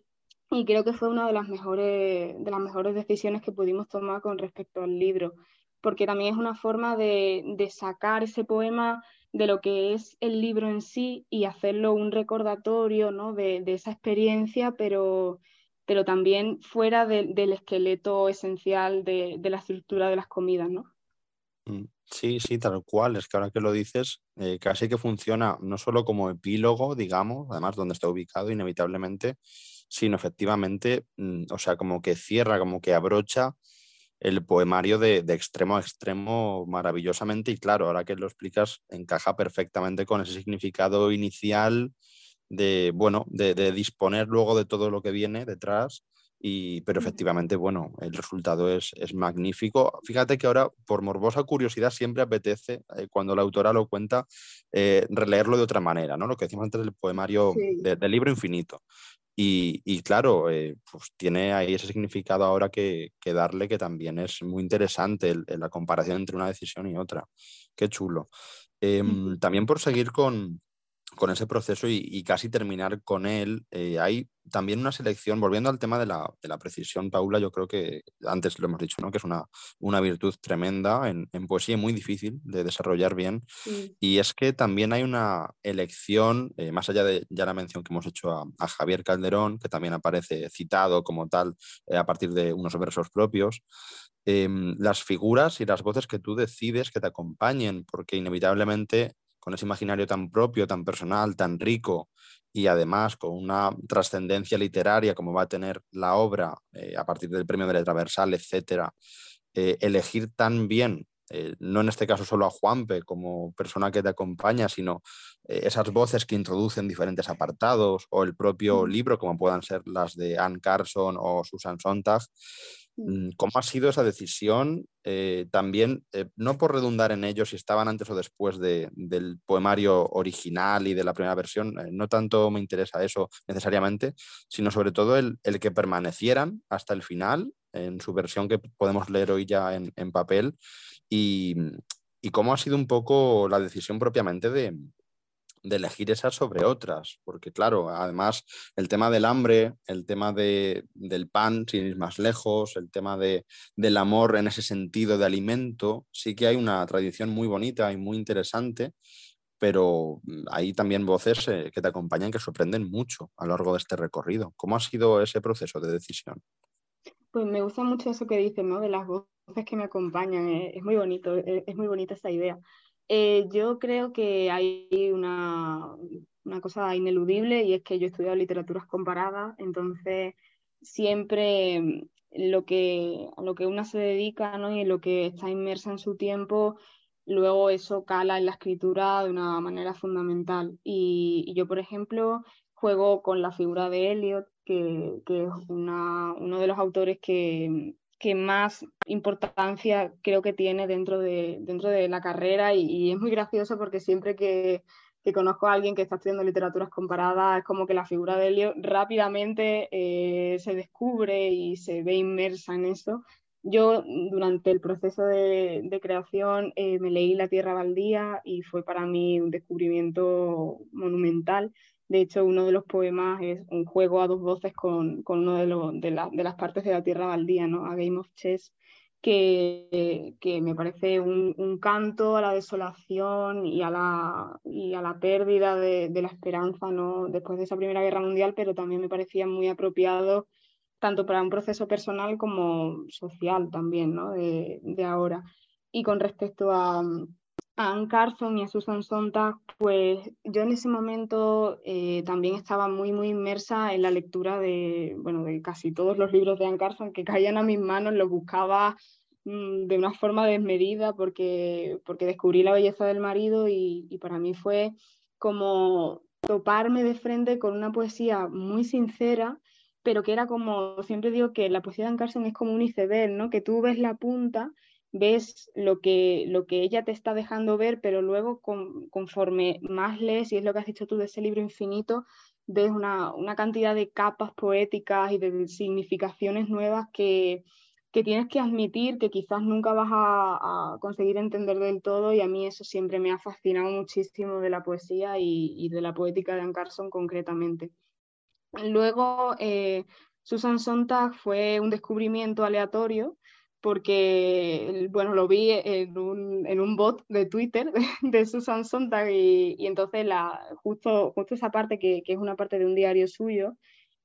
y creo que fue una de las, mejores, de las mejores decisiones que pudimos tomar con respecto al libro, porque también es una forma de, de sacar ese poema de lo que es el libro en sí y hacerlo un recordatorio ¿no? de, de esa experiencia, pero, pero también fuera de, del esqueleto esencial de, de, la estructura de las comidas. ¿no? Mm. Sí, sí, tal cual. Es que ahora que lo dices, eh, casi que funciona no solo como epílogo, digamos, además donde está ubicado inevitablemente, sino efectivamente, mm, o sea, como que cierra, como que abrocha el poemario de, extremo a extremo maravillosamente y claro, ahora que lo explicas, encaja perfectamente con ese significado inicial de, bueno, de, de disponer luego de todo lo que viene detrás y, pero efectivamente, bueno, el resultado es, es, magnífico. Fíjate que ahora, por morbosa curiosidad, siempre apetece, eh, cuando la autora lo cuenta, eh, releerlo de otra manera, ¿no? Lo que decimos antes del poemario del libro infinito. Y, y claro, eh, pues tiene ahí ese significado ahora que, que, darle, que también es muy interesante la comparación entre una decisión y otra. Qué chulo. Em, también por seguir con, con ese proceso y, casi terminar con él. Eh, hay también una selección, volviendo al tema de la, de la, precisión, Paula, yo creo que antes lo hemos dicho, ¿no? que es una, una virtud tremenda en, en, poesía muy difícil de desarrollar bien. Y es que también hay una elección, eh, más allá de ya la mención que hemos hecho a, Javier Calderón, que también aparece citado como tal eh, a partir de unos versos propios, em, las figuras y las voces que tú decides que te acompañen, porque inevitablemente con ese imaginario tan propio, tan personal, tan rico y además con una trascendencia literaria como va a tener la obra eh, a partir del premio de letra versal, etcétera, eh, elegir tan bien, eh, no en este caso solo a Juanpe como persona que te acompaña, sino esas voces que introducen diferentes apartados o el propio libro, como puedan ser las de Anne Carson o Susan Sontag, ¿Cómo ha sido esa decisión? Eh, también, eh, no por redundar en ello si estaban antes o después del poemario original y de la primera versión, eh, no tanto me interesa eso necesariamente, sino sobre todo el, que permanecieran hasta el final en su versión que podemos leer hoy ya en, papel y, y, cómo ha sido un poco la decisión propiamente de, de elegir esas sobre otras, porque claro, además el tema del hambre, el tema de, del pan, sin ir más lejos, el tema de, del amor en ese sentido de alimento, sí que hay una tradición muy bonita y muy interesante, pero mm, hay también voces eh, que te acompañan que sorprenden mucho a lo largo de este recorrido. ¿Cómo ha sido ese proceso de decisión? Pues me gusta mucho eso que dices, ¿no? De las voces que me acompañan, eh, es muy bonito, eh, es muy bonita esa idea. Eh, yo creo que hay una, una, cosa ineludible y es que yo he estudiado literaturas comparadas, entonces siempre lo que, lo que una se dedica ¿no? y lo que está inmersa en su tiempo, luego eso cala en la escritura de una manera fundamental. Y, yo, por ejemplo, juego con la figura de Eliot, que, que es una, uno de los autores que, que más importancia creo que tiene dentro de, dentro de la carrera y, es muy gracioso porque siempre que, conozco a alguien que está estudiando literaturas comparadas es como que la figura de Helio rápidamente eh, se descubre y se ve inmersa en eso. Yo durante el proceso de, creación eh, me leí La Tierra Baldía y fue para mí un descubrimiento monumental de hecho, uno de los poemas es un juego a dos voces con, con uno de, de, las partes de la Tierra Baldía, ¿no? a Game of Chess, que, que me parece un, un, canto a la desolación y a la, y a la pérdida de, de, la esperanza ¿no? después de esa Primera Guerra Mundial, pero también me parecía muy apropiado tanto para un proceso personal como social también ¿no? de, de ahora. Y con respecto a, a Carson y a Susan Sontag, pues yo en ese momento eh, también estaba muy, muy inmersa en la lectura de, bueno, de casi todos los libros de Anne Carson que caían a mis manos, los buscaba mm, de una forma desmedida porque, porque descubrí la belleza del marido y, para mí fue como toparme de frente con una poesía muy sincera pero que era como, siempre digo que la poesía de Anne Carson es como un iceberg, ¿no? Que tú ves la punta ves lo que, lo que ella te está dejando ver, pero luego conforme más lees, y es lo que has dicho tú de ese libro infinito, ves una, cantidad de capas poéticas y de significaciones nuevas que, tienes que admitir que quizás nunca vas a, conseguir entender del todo y a mí eso siempre me ha fascinado muchísimo de la poesía y, de la poética de Anne Carson concretamente. Luego, eh, Susan Sontag fue un descubrimiento aleatorio porque, bueno, lo vi en un, en un bot de Twitter de, Susan Sontag y, y, entonces la, justo, justo esa parte que, que, es una parte de un diario suyo,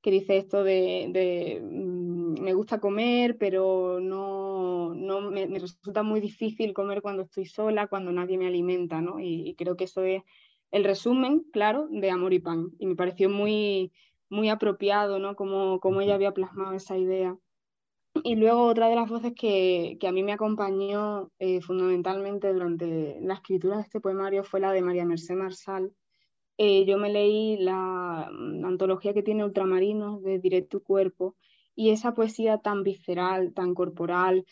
que dice esto de, de mm, me gusta comer, pero no, no me, me, resulta muy difícil comer cuando estoy sola, cuando nadie me alimenta, ¿no? Y, y, creo que eso es el resumen, claro, de Amor y Pan. Y me pareció muy, muy apropiado, ¿no? Como, como ella había plasmado esa idea. Y luego otra de las voces que, que a mí me acompañó eh, fundamentalmente durante la escritura de este poemario fue la de María Merced Marsal. Eh, yo me leí la, la, antología que tiene Ultramarinos de Directo Cuerpo y esa poesía tan visceral, tan corporal,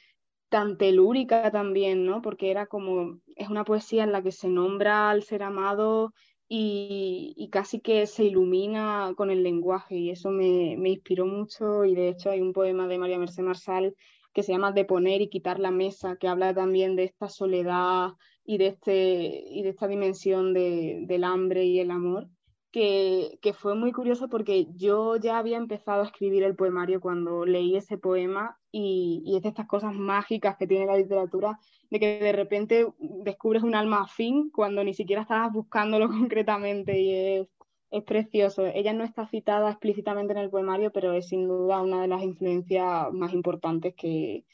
tan telúrica también, ¿no? Porque era como, es una poesía en la que se nombra al ser amado y, casi que se ilumina con el lenguaje y eso me, inspiró mucho y de hecho hay un poema de María Merced Marsal que se llama De poner y quitar la mesa, que habla también de esta soledad y de, este, y de esta dimensión de, del hambre y el amor que, fue muy curioso porque yo ya había empezado a escribir el poemario cuando leí ese poema y, y, es de estas cosas mágicas que tiene la literatura, de que de repente descubres un alma afín cuando ni siquiera estabas buscándolo concretamente y es, es precioso. Ella no está citada explícitamente en el poemario, pero es sin duda una de las influencias más importantes que,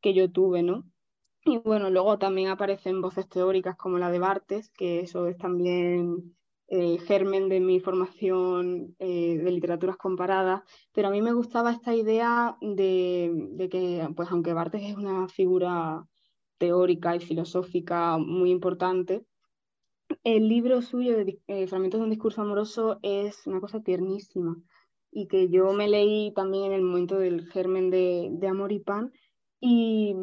que yo tuve, ¿no? Y bueno, luego también aparecen voces teóricas como la de Bartes, que eso es también el germen de mi formación eh, de literaturas comparadas, pero a mí me gustaba esta idea de, que, pues aunque Bartes es una figura teórica y filosófica muy importante, el libro suyo de eh, Fragmentos de un discurso amoroso es una cosa tiernísima y que yo me leí también en el momento del germen de, de Amor y Pan y,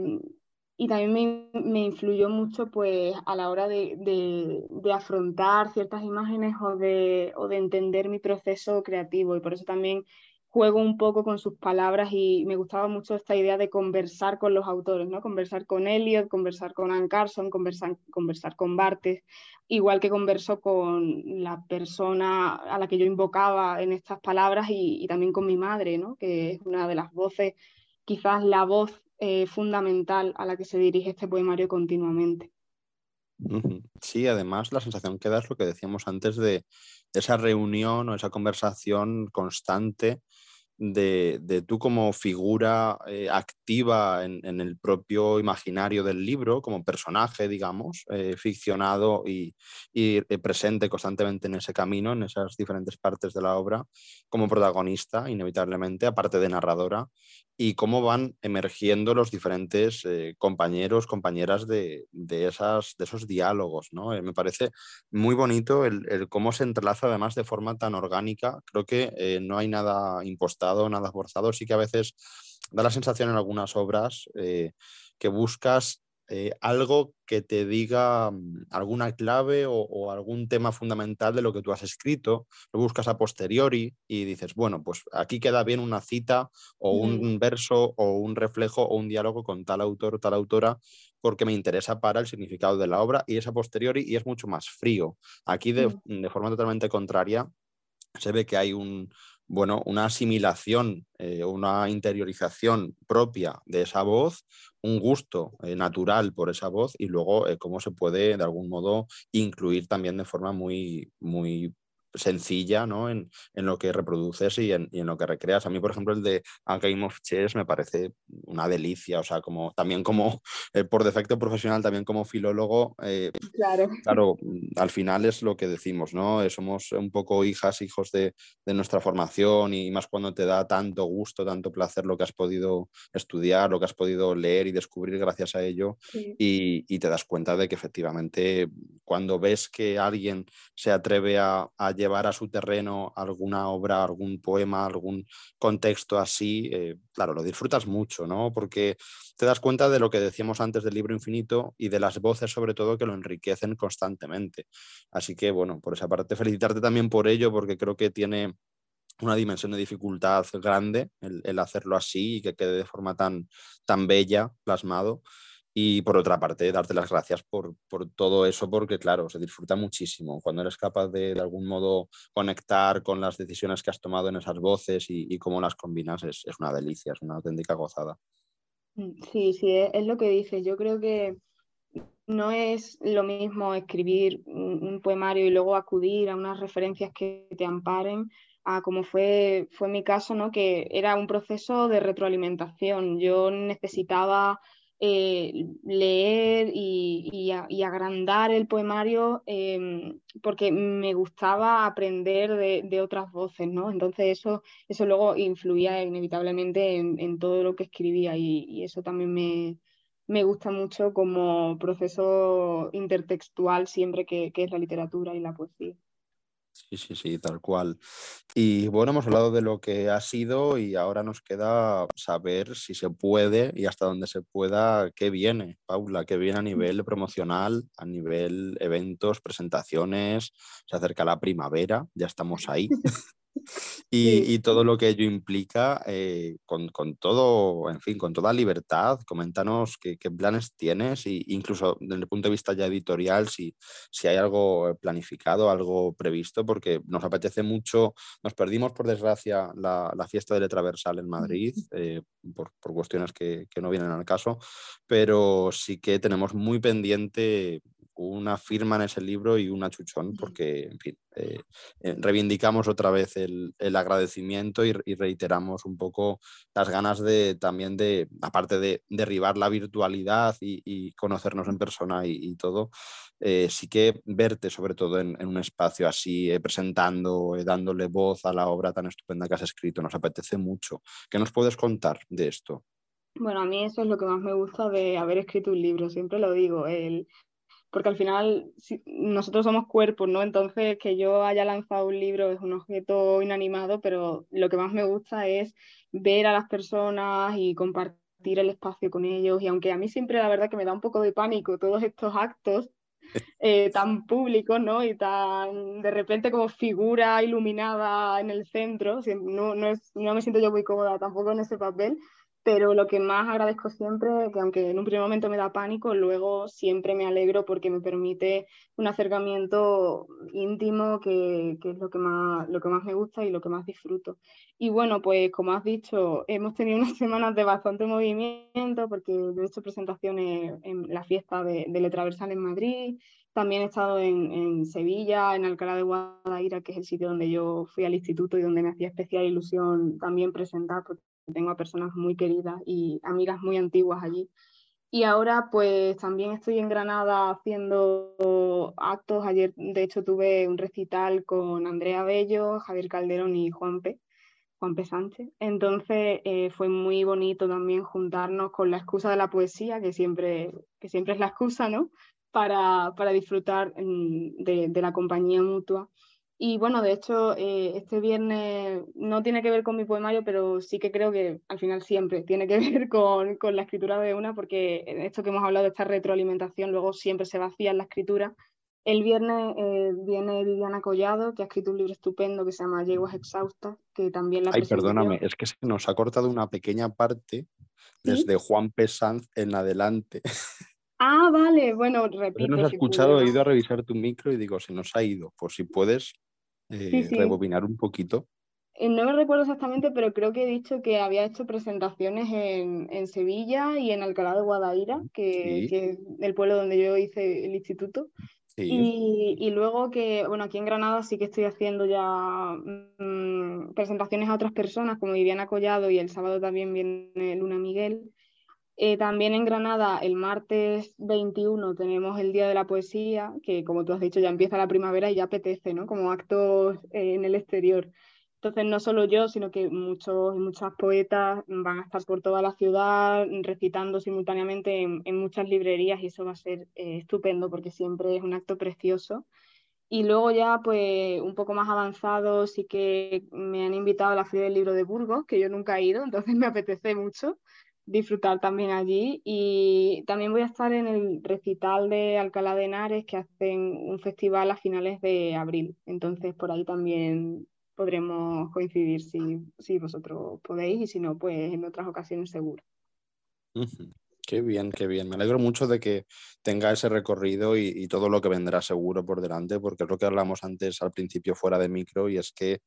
y también me, influyó mucho pues a la hora de, afrontar ciertas imágenes o de, o de, entender mi proceso creativo y por eso también juego un poco con sus palabras y me gustaba mucho esta idea de conversar con los autores, ¿no? Conversar con Eliot, conversar con Anne Carson, conversar, conversar con Bartes, igual que converso con la persona a la que yo invocaba en estas palabras y, y también con mi madre, ¿no? Que es una de las voces, quizás la voz eh, fundamental a la que se dirige este poemario continuamente. Sí, además la sensación que da es lo que decíamos antes de esa reunión o esa conversación constante de, tú como figura eh, activa en, el propio imaginario del libro, como personaje, digamos, eh, ficcionado y, y, presente constantemente en ese camino, en esas diferentes partes de la obra, como protagonista, inevitablemente, aparte de narradora, y cómo van emergiendo los diferentes eh, compañeros, compañeras de, esas, de esos diálogos. ¿no? Eh, me parece muy bonito el, cómo se entrelaza además de forma tan orgánica. Creo que eh, no hay nada impostado, nada forzado. Sí que a veces da la sensación en algunas obras que buscas eh, algo que te diga mm, alguna clave o, algún tema fundamental de lo que tú has escrito, lo buscas a posteriori y dices, bueno, pues aquí queda bien una cita o un verso o un reflejo o un diálogo con tal autor o tal autora porque me interesa para el significado de la obra y es a posteriori y es mucho más frío. Aquí de, de forma totalmente contraria se ve que hay un, bueno, una asimilación, eh, una interiorización propia de esa voz, un gusto eh, natural por esa voz y luego eh, cómo se puede de algún modo incluir también de forma muy, muy sencilla ¿no? en, lo que reproduces y en, lo que recreas. A mí, por ejemplo, el de A Game of Chess me parece una delicia, o sea, como también como eh, por defecto profesional, también como filólogo, eh, claro. claro, al final es lo que decimos, ¿no? Eh, somos un poco hijas, hijos de, nuestra formación y más cuando te da tanto gusto, tanto placer lo que has podido estudiar, lo que has podido leer y descubrir gracias a ello y, te das cuenta de que efectivamente cuando ves que alguien se atreve a, a llevar a su terreno alguna obra, algún poema, algún contexto así, eh, claro, lo disfrutas mucho, ¿no? Porque te das cuenta de lo que decíamos antes del libro infinito y de las voces sobre todo que lo enriquecen constantemente. Así que, bueno, por esa parte, felicitarte también por ello, porque creo que tiene una dimensión de dificultad grande el, hacerlo así y que quede de forma tan, tan bella plasmado. Y por otra parte, darte las gracias por, todo eso, porque claro, se disfruta muchísimo. Cuando eres capaz de de algún modo conectar con las decisiones que has tomado en esas voces y, cómo las combinas, es, una delicia, es una auténtica gozada. Mm, sí, sí, es, lo que dices. Yo creo que no es lo mismo escribir un, poemario y luego acudir a unas referencias que te amparen a como fue, fue mi caso, ¿no? que era un proceso de retroalimentación. Yo necesitaba eh, leer y, agrandar el poemario em, porque me gustaba aprender de, otras voces, ¿no? Entonces eso, eso luego influía inevitablemente en, todo lo que escribía y, eso también me, me, gusta mucho como proceso intertextual siempre que es la literatura y la poesía. Sí, sí, sí, tal cual. Y bueno, hemos hablado de lo que ha sido y ahora nos queda saber si se puede y hasta dónde se pueda, qué viene, Paula, qué viene a nivel promocional, a nivel eventos, presentaciones, se acerca la primavera, ya estamos ahí. y, todo lo que ello implica, eh, con, todo, en fin, con toda libertad. Coméntanos qué, planes tienes e incluso desde el punto de vista ya editorial, si, si hay algo planificado, algo previsto, porque nos apetece mucho. Nos perdimos, por desgracia, la, fiesta de Letraversal en Madrid, eh, por, cuestiones que, que no vienen al caso, pero sí que tenemos muy pendiente una firma en ese libro y una chuchón, porque, en fin, eh, eh, reivindicamos otra vez el, agradecimiento y, reiteramos un poco las ganas de también de, aparte de derribar la virtualidad y, conocernos en persona y, todo, eh, sí que verte sobre todo en, un espacio así, presentando, dándole voz a la obra tan estupenda que has escrito, nos apetece mucho. ¿Qué nos puedes contar de esto? Bueno, a mí eso es lo que más me gusta de haber escrito un libro, siempre lo digo, el porque al final nosotros somos cuerpos, ¿no? Entonces que yo haya lanzado un libro es un objeto inanimado, pero lo que más me gusta es ver a las personas y compartir el espacio con ellos. Y aunque a mí siempre la verdad que me da un poco de pánico todos estos actos eh, tan públicos, ¿no? Y tan de repente como figura iluminada en el centro, no, no, es, no me siento yo muy cómoda tampoco en ese papel, pero lo que más agradezco siempre, que aunque en un primer momento me da pánico, luego siempre me alegro porque me permite un acercamiento íntimo, que, que, es lo que, más, lo que más me gusta y lo que más disfruto. Y bueno, pues como has dicho, hemos tenido unas semanas de bastante movimiento porque he hecho presentaciones en la fiesta de, de Letraversal en Madrid, también he estado en, en, Sevilla, en Alcalá de Guadaira, que es el sitio donde yo fui al instituto y donde me hacía especial ilusión también presentar, tengo a personas muy queridas y amigas muy antiguas allí. Y ahora pues también estoy en Granada haciendo actos. Ayer de hecho tuve un recital con Andrea Bello, Javier Calderón y Juanpe, Juanpe Sánchez. Entonces eh, fue muy bonito también juntarnos con la excusa de la poesía, que siempre, que siempre es la excusa, ¿no? Para, para disfrutar mm, de, de la compañía mutua. Y bueno, de hecho, eh, este viernes no tiene que ver con mi poemario, pero sí que creo que al final siempre tiene que ver con, con la escritura de una, porque esto que hemos hablado de esta retroalimentación luego siempre se vacía en la escritura. El viernes eh, viene Viviana Collado, que ha escrito un libro estupendo que se llama Yeguas Exhaustas, que también la Ay, perdóname, es que se nos ha cortado una pequeña parte desde Juan P. Sanz en adelante. Ah, vale, bueno, repito. Nos ha escuchado, he ido a revisar tu micro y digo, se nos ha ido, por si puedes eh, rebobinar un poquito. Eh, no me recuerdo exactamente, pero creo que he dicho que había hecho presentaciones en, en Sevilla y en Alcalá de Guadaira, que, es el pueblo donde yo hice el instituto. Y, y, luego que, bueno, aquí en Granada sí que estoy haciendo ya mm, presentaciones a otras personas, como Viviana Collado, y el sábado también viene Luna Miguel. Eh, también en Granada, el martes 21 tenemos el Día de la Poesía, que como tú has dicho ya empieza la primavera y ya apetece, ¿no? Como actos eh, en el exterior. Entonces, no solo yo, sino que muchos y muchas poetas van a estar por toda la ciudad recitando simultáneamente en, muchas librerías y eso va a ser eh, estupendo porque siempre es un acto precioso. Y luego ya, pues, un poco más avanzado, sí que me han invitado a la Feria del Libro de Burgos, que yo nunca he ido, entonces me apetece mucho disfrutar también allí. Y también voy a estar en el recital de Alcalá de Henares, que hacen un festival a finales de abril. Entonces, por ahí también podremos coincidir si, si vosotros podéis y si no, pues en otras ocasiones seguro. Qué bien, qué bien. Me alegro mucho de que tenga ese recorrido y, y, todo lo que vendrá seguro por delante, porque es lo que hablamos antes al principio fuera de micro y es que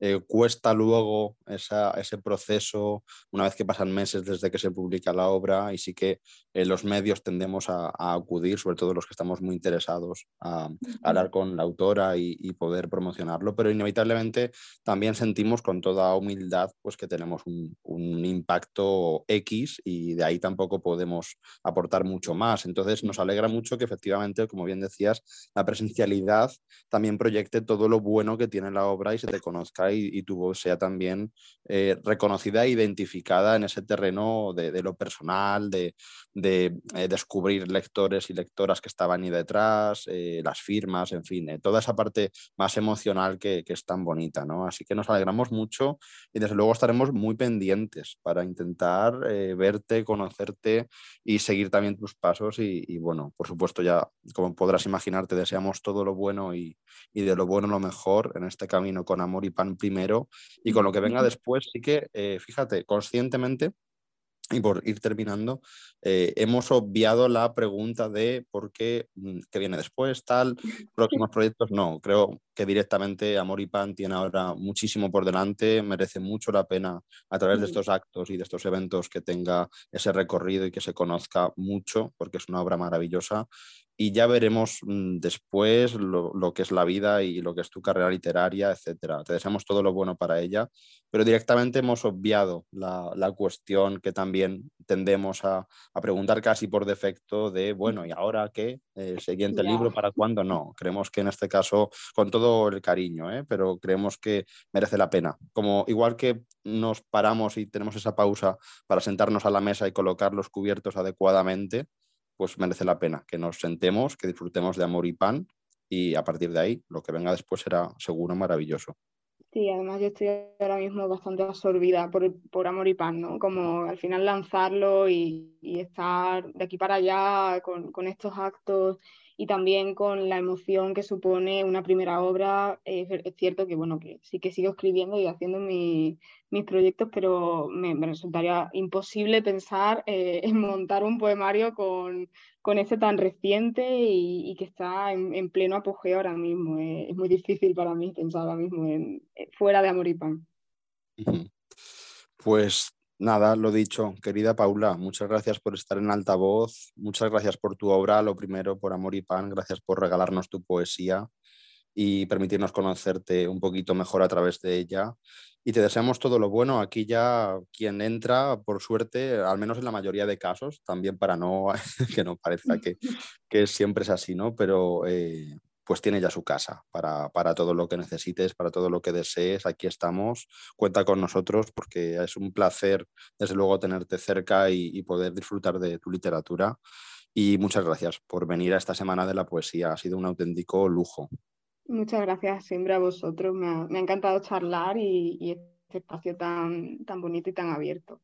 eh, cuesta luego ese proceso una vez que pasan meses desde que se publica la obra y sí que eh, los medios tendemos a, acudir, sobre todo los que estamos muy interesados, a, hablar con la autora y, poder promocionarlo, pero inevitablemente también sentimos con toda humildad pues, que tenemos un, un impacto X y de ahí tampoco podemos aportar mucho más. Entonces nos alegra mucho que efectivamente, como bien decías, la presencialidad también proyecte todo lo bueno que tiene la obra y se te conozca y, tu voz sea también eh, reconocida e identificada en ese terreno de, lo personal, de, de eh, descubrir lectores y lectoras que estaban ahí detrás, eh, las firmas, en fin, toda esa parte más emocional que, que, es tan bonita, ¿no? Así que nos alegramos mucho y desde luego estaremos muy pendientes para intentar verte, conocerte y seguir también tus pasos y, y, bueno, por supuesto ya, como podrás imaginar, te deseamos todo lo bueno y, y de lo bueno lo mejor en este camino con amor y pan primero y con lo que venga después, sí que, eh, fíjate, conscientemente, y por ir terminando, eh, hemos obviado la pregunta de por qué, mm, qué viene después, tal, próximos proyectos. No, creo que directamente Amor y Pan tiene ahora muchísimo por delante, merece mucho la pena a través de estos actos y de estos eventos que tenga ese recorrido y que se conozca mucho, porque es una obra maravillosa y ya veremos mm, después lo, que es la vida y lo que es tu carrera literaria, etcétera. Te deseamos todo lo bueno para ella, pero directamente hemos obviado la, cuestión que también tendemos a, preguntar casi por defecto de, bueno, ¿y ahora qué? ¿El siguiente libro para cuándo? No, creemos que en este caso, con todo el cariño, ¿eh? pero creemos que merece la pena. Como igual que nos paramos y tenemos esa pausa para sentarnos a la mesa y colocar los cubiertos adecuadamente, pues merece la pena que nos sentemos, que disfrutemos de amor y pan y a partir de ahí lo que venga después será seguro maravilloso. Sí, además yo estoy ahora mismo bastante absorbida por, por amor y pan, ¿no? Como al final lanzarlo y, estar de aquí para allá con, con estos actos y también con la emoción que supone una primera obra. es cierto que, bueno, que sí que sigo escribiendo y haciendo mis proyectos, pero me, resultaría imposible pensar eh, en montar un poemario con, con este tan reciente y, que está en, pleno apogeo ahora mismo. es muy difícil para mí pensar ahora mismo en, eh, fuera de Amor y Pan. Pues Nada, lo dicho, querida Paula, muchas gracias por estar en altavoz, muchas gracias por tu obra, lo primero, por Amor y Pan, gracias por regalarnos tu poesía y permitirnos conocerte un poquito mejor a través de ella. Y te deseamos todo lo bueno. Aquí ya quien entra, por suerte, al menos en la mayoría de casos, también para no que no parezca que, que siempre es así, ¿no? Pero eh, pues tiene ya su casa para, todo lo que necesites, para todo lo que desees. Aquí estamos, cuenta con nosotros porque es un placer, desde luego, tenerte cerca y, poder disfrutar de tu literatura. Y muchas gracias por venir a esta semana de la poesía. Ha sido un auténtico lujo. Muchas gracias siempre a vosotros. Me ha, encantado charlar y, y este espacio tan, tan bonito y tan abierto.